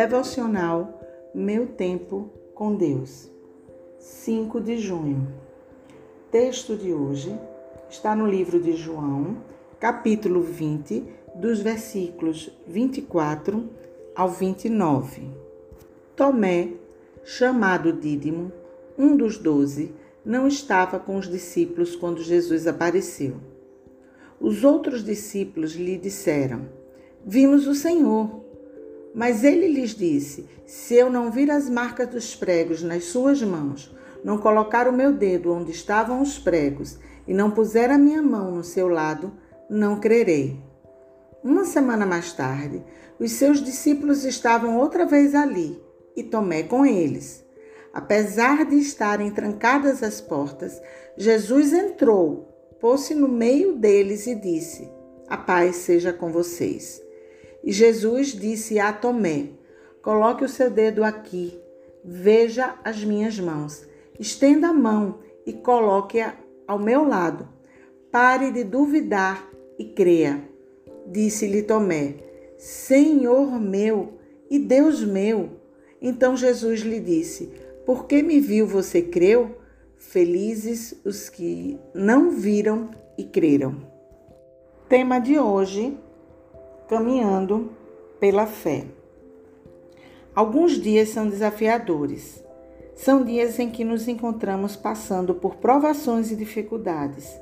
Devocional Meu Tempo com Deus, 5 de junho. Texto de hoje está no livro de João, capítulo 20, dos versículos 24 ao 29. Tomé, chamado Dídimo, um dos doze, não estava com os discípulos quando Jesus apareceu. Os outros discípulos lhe disseram: Vimos o Senhor. Mas ele lhes disse: Se eu não vir as marcas dos pregos nas suas mãos, não colocar o meu dedo onde estavam os pregos e não puser a minha mão no seu lado, não crerei. Uma semana mais tarde, os seus discípulos estavam outra vez ali e Tomé com eles. Apesar de estarem trancadas as portas, Jesus entrou, pôs-se no meio deles e disse: A paz seja com vocês. E Jesus disse a Tomé: Coloque o seu dedo aqui, veja as minhas mãos. Estenda a mão e coloque-a ao meu lado. Pare de duvidar e creia. Disse-lhe Tomé: Senhor meu e Deus meu. Então Jesus lhe disse: Por que me viu, você creu? Felizes os que não viram e creram. Tema de hoje: caminhando pela fé. Alguns dias são desafiadores. São dias em que nos encontramos passando por provações e dificuldades.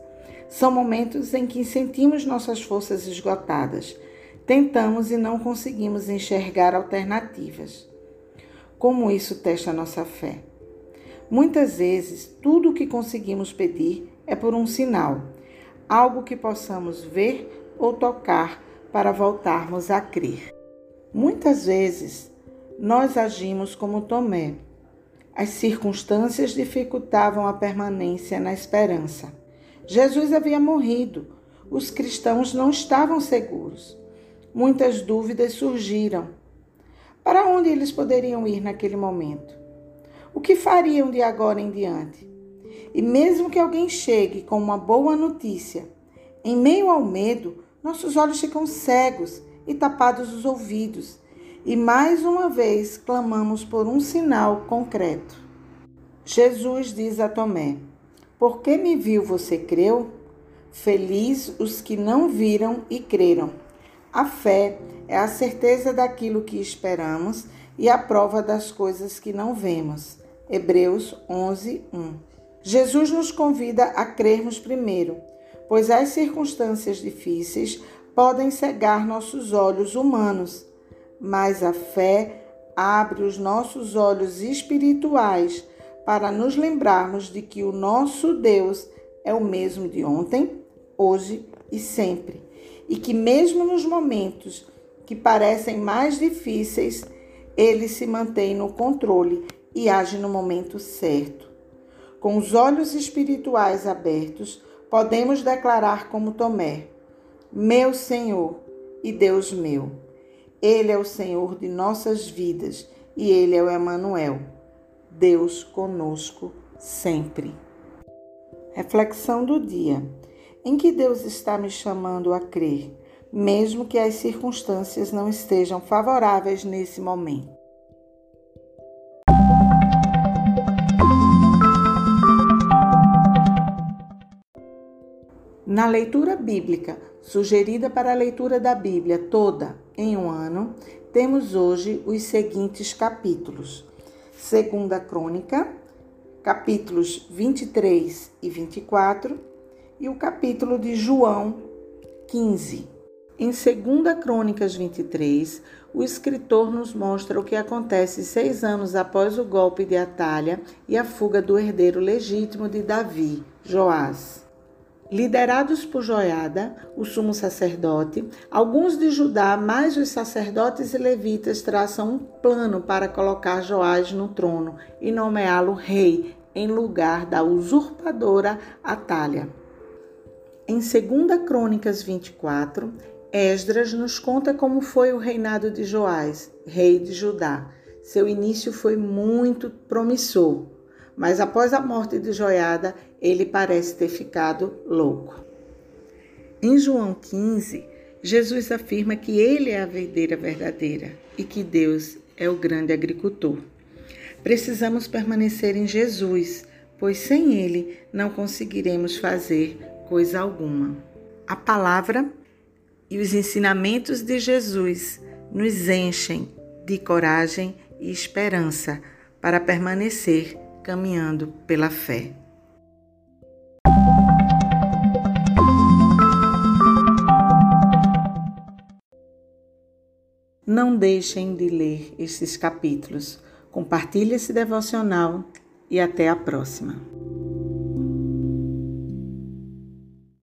São momentos em que sentimos nossas forças esgotadas, tentamos e não conseguimos enxergar alternativas. Como isso testa nossa fé? Muitas vezes, tudo o que conseguimos pedir é por um sinal, algo que possamos ver ou tocar para voltarmos a crer. Muitas vezes nós agimos como Tomé. As circunstâncias dificultavam a permanência na esperança. Jesus havia morrido. Os cristãos não estavam seguros. Muitas dúvidas surgiram. Para onde eles poderiam ir naquele momento? O que fariam de agora em diante? E mesmo que alguém chegue com uma boa notícia, em meio ao medo, nossos olhos ficam cegos e tapados os ouvidos, e mais uma vez clamamos por um sinal concreto. Jesus diz a Tomé: Por que me viu, você creu? Feliz os que não viram e creram. A fé é a certeza daquilo que esperamos e a prova das coisas que não vemos. Hebreus 11, 1. Jesus nos convida a crermos primeiro pois as circunstâncias difíceis podem cegar nossos olhos humanos, mas a fé abre os nossos olhos espirituais para nos lembrarmos de que o nosso Deus é o mesmo de ontem, hoje e sempre, e que mesmo nos momentos que parecem mais difíceis, ele se mantém no controle e age no momento certo. Com os olhos espirituais abertos, podemos declarar como Tomé: Meu Senhor e Deus meu. Ele é o Senhor de nossas vidas e ele é o Emanuel. Deus conosco sempre. Reflexão do dia. Em que Deus está me chamando a crer, mesmo que as circunstâncias não estejam favoráveis nesse momento? Na leitura bíblica, sugerida para a leitura da Bíblia toda em um ano, temos hoje os seguintes capítulos: Segunda Crônica, capítulos 23 e 24, e o capítulo de João 15. Em 2 Crônicas 23, o escritor nos mostra o que acontece seis anos após o golpe de Atalha e a fuga do herdeiro legítimo de Davi, Joás. Liderados por Joiada, o sumo sacerdote, alguns de Judá, mais os sacerdotes e levitas, traçam um plano para colocar Joás no trono e nomeá-lo rei em lugar da usurpadora Atalha. Em 2 Crônicas 24, Esdras nos conta como foi o reinado de Joás, rei de Judá. Seu início foi muito promissor mas após a morte de Joiada, ele parece ter ficado louco. Em João 15, Jesus afirma que ele é a videira verdadeira e que Deus é o grande agricultor. Precisamos permanecer em Jesus, pois sem Ele não conseguiremos fazer coisa alguma. A palavra e os ensinamentos de Jesus nos enchem de coragem e esperança para permanecer caminhando pela fé. Não deixem de ler esses capítulos. Compartilhe esse devocional e até a próxima.